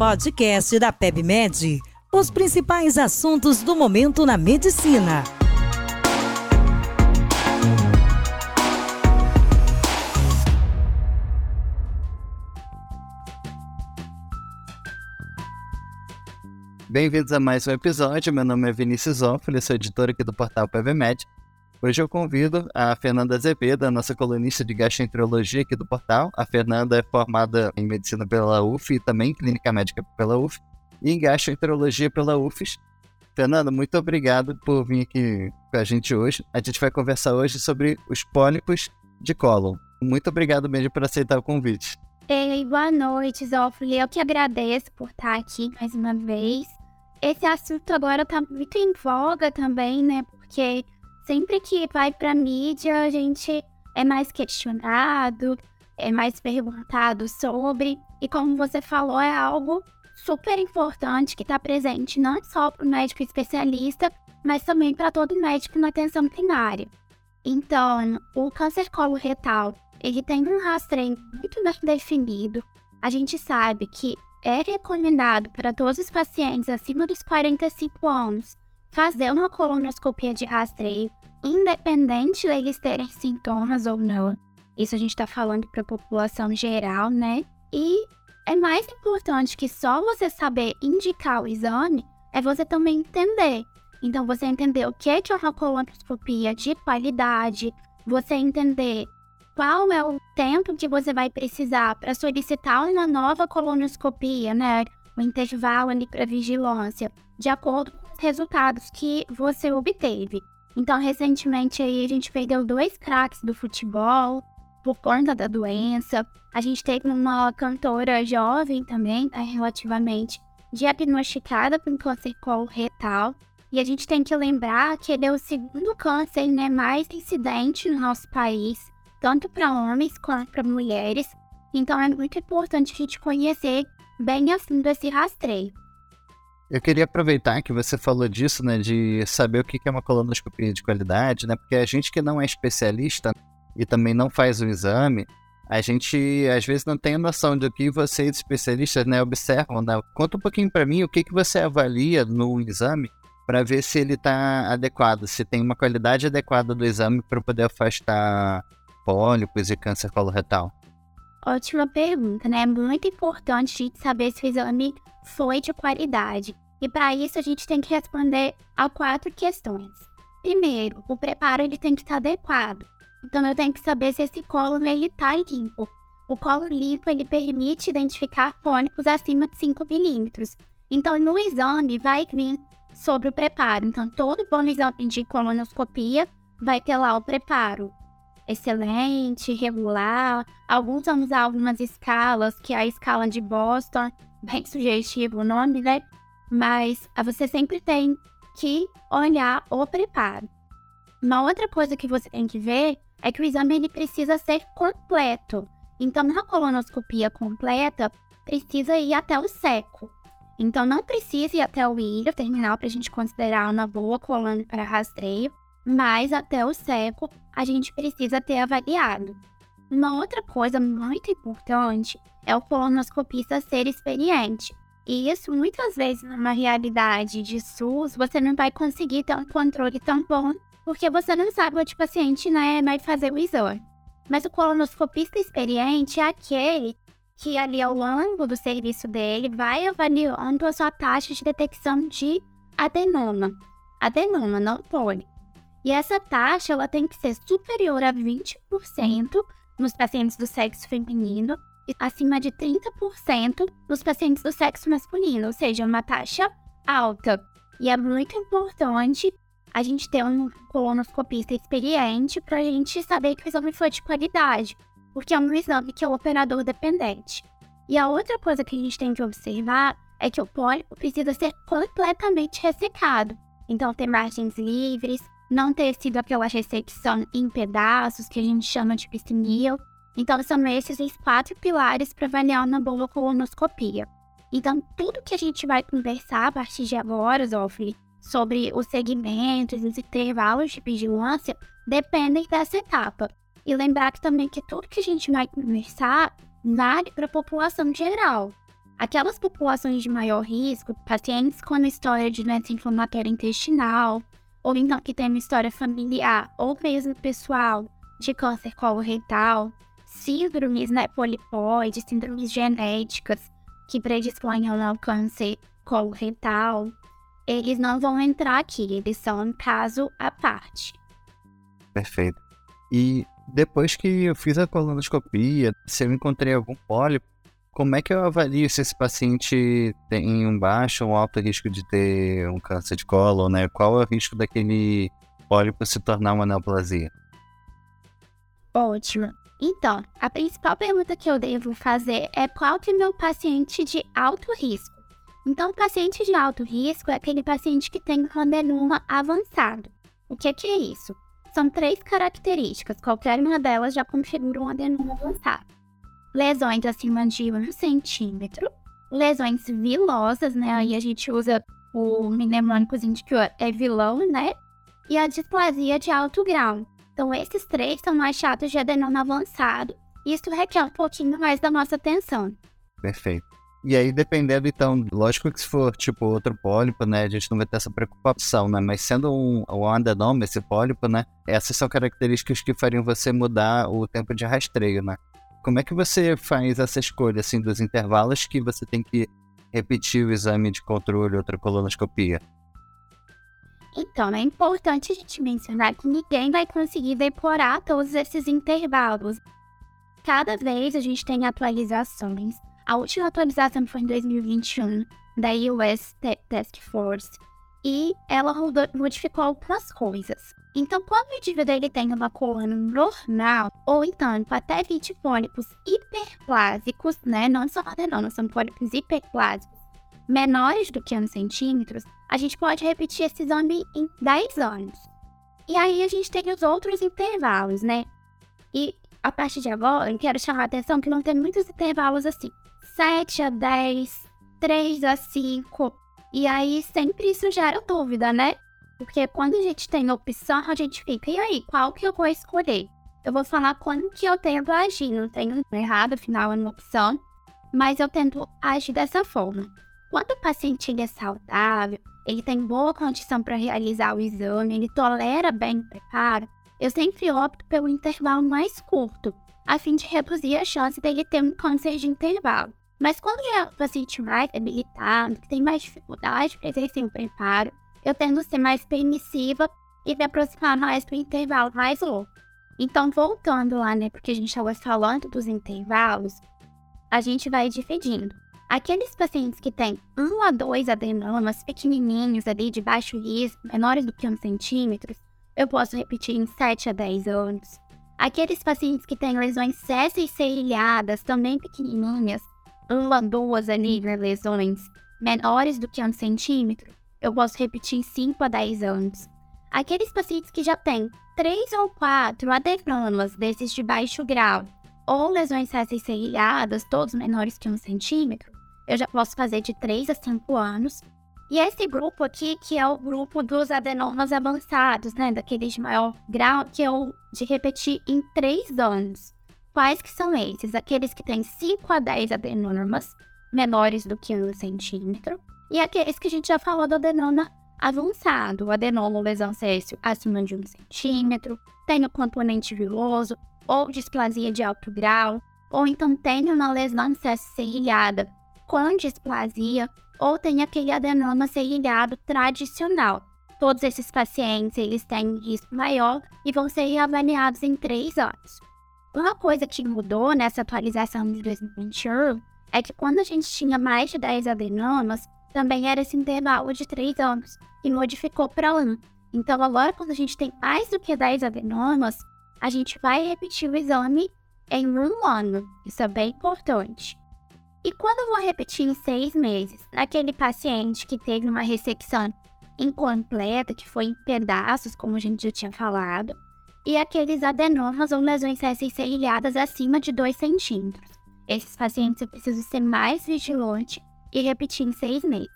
podcast da PebMed. Os principais assuntos do momento na medicina. Bem-vindos a mais um episódio. Meu nome é Vinícius Zófoli, sou editor aqui do portal PVMed. Hoje eu convido a Fernanda Azevedo, a nossa colunista de gastroenterologia aqui do portal. A Fernanda é formada em medicina pela UF e também em clínica médica pela UF e em gastroenterologia pela UFES. Fernanda, muito obrigado por vir aqui com a gente hoje. A gente vai conversar hoje sobre os pólipos de cólon. Muito obrigado mesmo por aceitar o convite. Ei, boa noite, Zófoli. Eu que agradeço por estar aqui mais uma vez. Esse assunto agora está muito em voga também, né? Porque sempre que vai para mídia, a gente é mais questionado, é mais perguntado sobre. E como você falou, é algo super importante que está presente não só para o médico especialista, mas também para todo médico na atenção primária. Então, o câncer coloretal, ele tem um rastreio muito bem definido. A gente sabe que é recomendado para todos os pacientes acima dos 45 anos fazer uma colonoscopia de rastreio independente deles terem sintomas ou não. Isso a gente está falando para a população geral, né? E é mais importante que só você saber indicar o exame, é você também entender. Então, você entender o que é uma colonoscopia de qualidade, você entender qual é o tempo que você vai precisar para solicitar uma nova colonoscopia, né? O intervalo ali para vigilância, de acordo resultados que você obteve. Então, recentemente aí a gente perdeu dois craques do futebol por conta da doença. A gente teve uma cantora jovem também, né, relativamente diagnosticada com câncer coloretal. E a gente tem que lembrar que ele é o segundo câncer né, mais incidente no nosso país, tanto para homens quanto para mulheres. Então é muito importante a gente conhecer bem a fundo esse rastreio. Eu queria aproveitar que você falou disso, né, de saber o que é uma colonoscopia de qualidade, né, porque a gente que não é especialista e também não faz o exame, a gente às vezes não tem noção do que vocês especialistas, né, observam. Né? Conta um pouquinho para mim o que que você avalia no exame para ver se ele está adequado, se tem uma qualidade adequada do exame para poder afastar pólipos e câncer coloretal. Ótima pergunta, né? É muito importante a gente saber se o exame foi de qualidade. E para isso a gente tem que responder a quatro questões. Primeiro, o preparo ele tem que estar adequado. Então eu tenho que saber se esse colo ele está limpo. O colo limpo ele permite identificar fônicos acima de 5 milímetros. Então no exame vai vir sobre o preparo. Então todo bom exame de colonoscopia vai ter lá o preparo excelente, regular. Alguns vão usar algumas escalas, que é a escala de Boston, bem sugestivo o nome, né? Mas ah, você sempre tem que olhar o preparo. Uma outra coisa que você tem que ver é que o exame ele precisa ser completo. Então, na colonoscopia completa, precisa ir até o seco. Então, não precisa ir até o ilho terminal para a gente considerar uma boa coluna para rastreio, mas até o seco a gente precisa ter avaliado. Uma outra coisa muito importante é o colonoscopista ser experiente. E isso muitas vezes numa realidade de SUS você não vai conseguir ter um controle tão bom porque você não sabe onde o paciente né, vai fazer o exame. Mas o colonoscopista experiente é aquele que ali ao longo do serviço dele vai avaliando a sua taxa de detecção de adenoma. Adenoma, não poli. E essa taxa ela tem que ser superior a 20% nos pacientes do sexo feminino e acima de 30% nos pacientes do sexo masculino, ou seja, uma taxa alta. E é muito importante a gente ter um colonoscopista experiente para a gente saber que o exame foi de qualidade, porque é um exame que é o operador dependente. E a outra coisa que a gente tem que observar é que o pólipo precisa ser completamente ressecado. Então, ter margens livres, não ter sido aquela ressecção em pedaços, que a gente chama de piscinil. Então, são esses os quatro pilares para avaliar uma boa colonoscopia. Então, tudo que a gente vai conversar a partir de agora, Zofri, sobre os segmentos, os intervalos de vigilância, dependem dessa etapa. E lembrar que também que tudo que a gente vai conversar vale para a população geral. Aquelas populações de maior risco, pacientes com história de doença inflamatória intestinal, ou então que tem uma história familiar ou mesmo pessoal de câncer coloretal, síndromes né, polipoides, síndromes genéticas que predispõem ao câncer coloretal, eles não vão entrar aqui, eles são um caso à parte. Perfeito. E depois que eu fiz a colonoscopia, se eu encontrei algum pólipo, como é que eu avalio se esse paciente tem um baixo ou alto risco de ter um câncer de colo, né? Qual é o risco daquele pólipo se tornar uma neoplasia? Ótimo. Então, a principal pergunta que eu devo fazer é qual que é meu paciente de alto risco. Então, o paciente de alto risco é aquele paciente que tem adenoma avançado. O que, que é isso? São três características, qualquer uma delas já configura um adenoma avançado lesões acima de 1 centímetro, lesões vilosas, né? Aí a gente usa o mnemônico que é vilão, né? E a displasia de alto grau. Então, esses três são mais chatos de adenoma avançado. Isso requer um pouquinho mais da nossa atenção. Perfeito. E aí, dependendo, então, lógico que se for, tipo, outro pólipo, né, a gente não vai ter essa preocupação, né, mas sendo um, um adenoma, esse pólipo, né, essas são características que fariam você mudar o tempo de rastreio, né. Como é que você faz essa escolha assim dos intervalos que você tem que repetir o exame de controle outra colonoscopia? Então, é importante a gente mencionar que ninguém vai conseguir decorar todos esses intervalos. Cada vez a gente tem atualizações. A última atualização foi em 2021 da US Task Force e ela modificou algumas coisas. Então, quando o indivíduo ele tem uma coluna normal, ou então até 20 pólipos hiperplásicos, né? Não são adenomas, são pólipos hiperplásicos, menores do que 1 centímetros, a gente pode repetir esse exame em 10 anos. E aí a gente tem os outros intervalos, né? E a partir de agora, eu quero chamar a atenção que não tem muitos intervalos assim. 7 a 10, 3 a 5. E aí sempre isso gera dúvida, né? Porque quando a gente tem opção, a gente fica, e aí, qual que eu vou escolher? Eu vou falar quando que eu tento agir, não tenho errado, afinal é uma opção, mas eu tento agir dessa forma. Quando o paciente é saudável, ele tem boa condição para realizar o exame, ele tolera bem o preparo, eu sempre opto pelo intervalo mais curto, a fim de reduzir a chance dele ter um câncer de intervalo. Mas quando é um paciente mais debilitado, que tem mais dificuldade para exercer o preparo, eu tendo ser mais permissiva e me aproximar mais do intervalo mais longo. Então, voltando lá, né, porque a gente estava falando dos intervalos, a gente vai dividindo. Aqueles pacientes que têm 1 a 2 adenomas pequenininhos ali, de baixo risco, menores do que 1 centímetro, eu posso repetir em 7 a 10 anos. Aqueles pacientes que têm lesões césseis serrilhadas, também pequenininhas, 1 a 2 ali, né, lesões menores do que 1 centímetro, eu posso repetir em 5 a 10 anos. Aqueles pacientes que já têm 3 ou 4 adenomas desses de baixo grau ou lesões céssicas serrilhadas, todos menores que 1 centímetro, eu já posso fazer de 3 a 5 anos. E esse grupo aqui, que é o grupo dos adenomas avançados, né, daqueles de maior grau, que eu de repetir em 3 anos. Quais que são esses? Aqueles que têm 5 a 10 adenomas menores do que 1 centímetro e aqueles que a gente já falou do adenoma avançado, o adenoma lesão céssio acima de um centímetro, tem o componente viloso, ou displasia de alto grau, ou então tem uma lesão céssio serrilhada com displasia, ou tem aquele adenoma serrilhado tradicional. Todos esses pacientes, eles têm risco maior e vão ser avaliados em três anos. Uma coisa que mudou nessa atualização de 2021 é que quando a gente tinha mais de 10 adenomas, também era esse intervalo de 3 anos e modificou para 1. Então, agora, quando a gente tem mais do que 10 adenomas, a gente vai repetir o exame em um ano. Isso é bem importante. E quando eu vou repetir em seis meses, naquele paciente que teve uma ressecção incompleta, que foi em pedaços, como a gente já tinha falado, e aqueles adenomas ou lesões serrilhadas acima de 2 centímetros. Esses pacientes eu preciso ser mais vigilante e repetir em seis meses.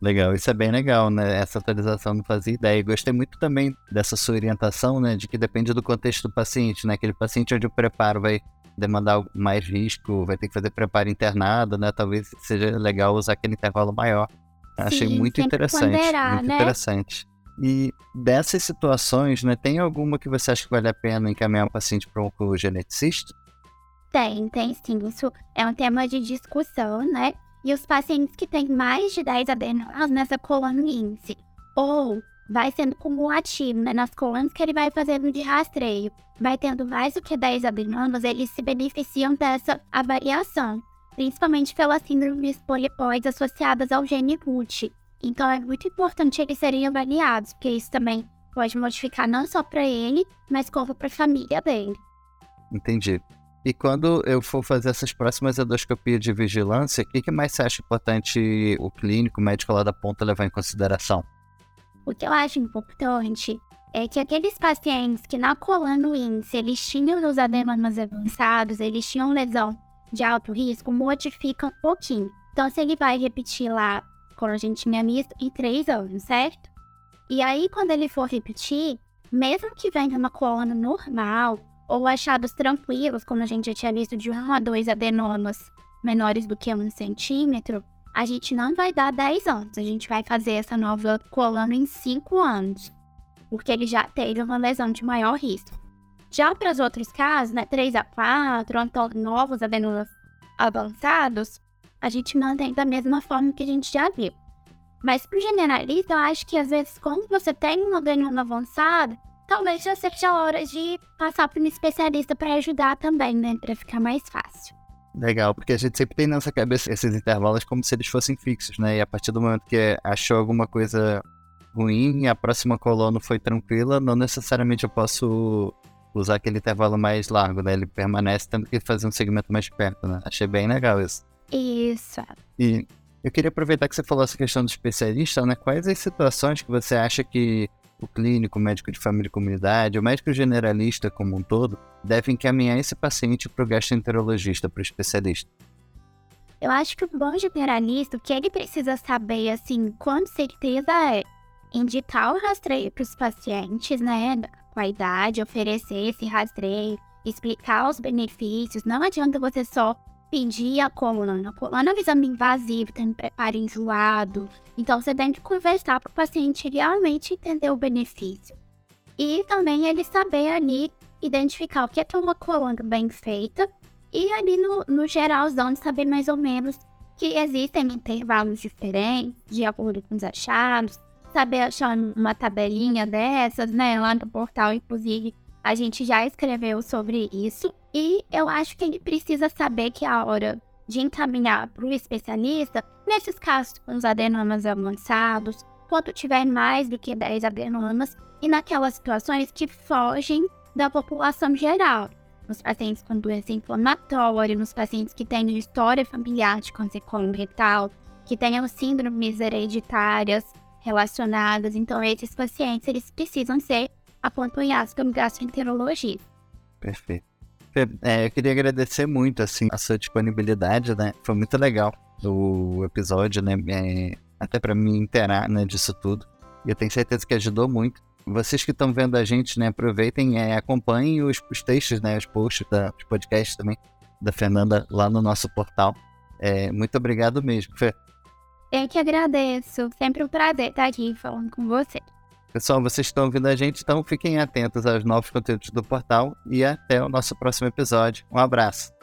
Legal, isso é bem legal, né? Essa atualização não fazia ideia. Gostei muito também dessa sua orientação, né? De que depende do contexto do paciente, né? Aquele paciente onde o preparo vai demandar mais risco, vai ter que fazer preparo internado, né? Talvez seja legal usar aquele intervalo maior. Achei Sim, muito sempre interessante, ponderar, muito né? interessante. E dessas situações, né, tem alguma que você acha que vale a pena encaminhar um paciente para um oncogeneticista? Tem, tem sim. Isso é um tema de discussão, né? E os pacientes que têm mais de 10 adenomas nessa coluna índice, ou vai sendo cumulativo, né? Nas colunas que ele vai fazendo de rastreio, vai tendo mais do que 10 adenomas, eles se beneficiam dessa avaliação, principalmente pelas síndromes polipóides associadas ao gene RUT. Então é muito importante eles serem avaliados, porque isso também pode modificar não só para ele, mas como para a família dele. Entendi. E quando eu for fazer essas próximas endoscopias de vigilância, o que, que mais você acha importante o clínico, o médico lá da ponta levar em consideração? O que eu acho importante é que aqueles pacientes que na coluna índice eles tinham os adenomas avançados, eles tinham lesão de alto risco, modifica um pouquinho. Então, se ele vai repetir lá, como a gente tinha visto, em três anos, certo? E aí, quando ele for repetir, mesmo que venha uma coluna normal, ou achados tranquilos, como a gente já tinha visto de um a dois adenomas menores do que um centímetro, a gente não vai dar 10 anos. A gente vai fazer essa nova coluna em 5 anos. Porque ele já teve uma lesão de maior risco. Já para os outros casos, né, 3 a 4, ou então novos adenomas avançados, a gente mantém da mesma forma que a gente já viu. Mas para o generalista, eu acho que às vezes, quando você tem um adenoma avançado, talvez já seja a hora de passar para um especialista para ajudar também, né? Para ficar mais fácil. Legal, porque a gente sempre tem na nossa cabeça esses intervalos como se eles fossem fixos, né? E a partir do momento que achou alguma coisa ruim e a próxima coluna foi tranquila, não necessariamente eu posso usar aquele intervalo mais largo, né? Ele permanece tendo que fazer um segmento mais perto, né? Achei bem legal isso. Isso. E eu queria aproveitar que você falou essa questão do especialista, né? Quais as situações que você acha que o clínico, o médico de família e comunidade, o médico generalista como um todo, deve encaminhar esse paciente para o gastroenterologista, para o especialista? Eu acho que o bom generalista, o que ele precisa saber, assim, com certeza é indicar o rastreio para os pacientes, né? Com a idade, oferecer esse rastreio, explicar os benefícios. Não adianta você só pedir a coluna. A coluna é um exame invasivo, tem preparo enjoado. Então, você tem que conversar para o paciente realmente entender o benefício. E também ele saber ali identificar o que é é uma coluna bem feita. E ali no, no geralzão, saber mais ou menos que existem intervalos diferentes, de acordo com os achados. Saber achar uma tabelinha dessas, né? Lá no portal, inclusive, a gente já escreveu sobre isso. E eu acho que ele precisa saber que a hora de encaminhar para o especialista, nesses casos com os adenomas avançados, quando tiver mais do que 10 adenomas, e naquelas situações que fogem da população geral. Nos pacientes com doença inflamatória, nos pacientes que têm história familiar de câncer coloretal, que tenham síndromes hereditárias relacionadas. Então, esses pacientes, eles precisam ser acompanhados pelo gastroenterologista. Perfeito. É, eu queria agradecer muito, assim, a sua disponibilidade, né? Foi muito legal o episódio, né? É, até para me inteirar, né, disso tudo. E eu tenho certeza que ajudou muito. Vocês que estão vendo a gente, né, aproveitem, é, acompanhem os, os, textos, né, os posts da, dos podcasts também da Fernanda lá no nosso portal. É, muito obrigado mesmo, Fê. Eu que agradeço. Sempre um prazer estar aqui falando com você. Pessoal, vocês estão ouvindo a gente, então fiquem atentos aos novos conteúdos do portal e até o nosso próximo episódio. Um abraço.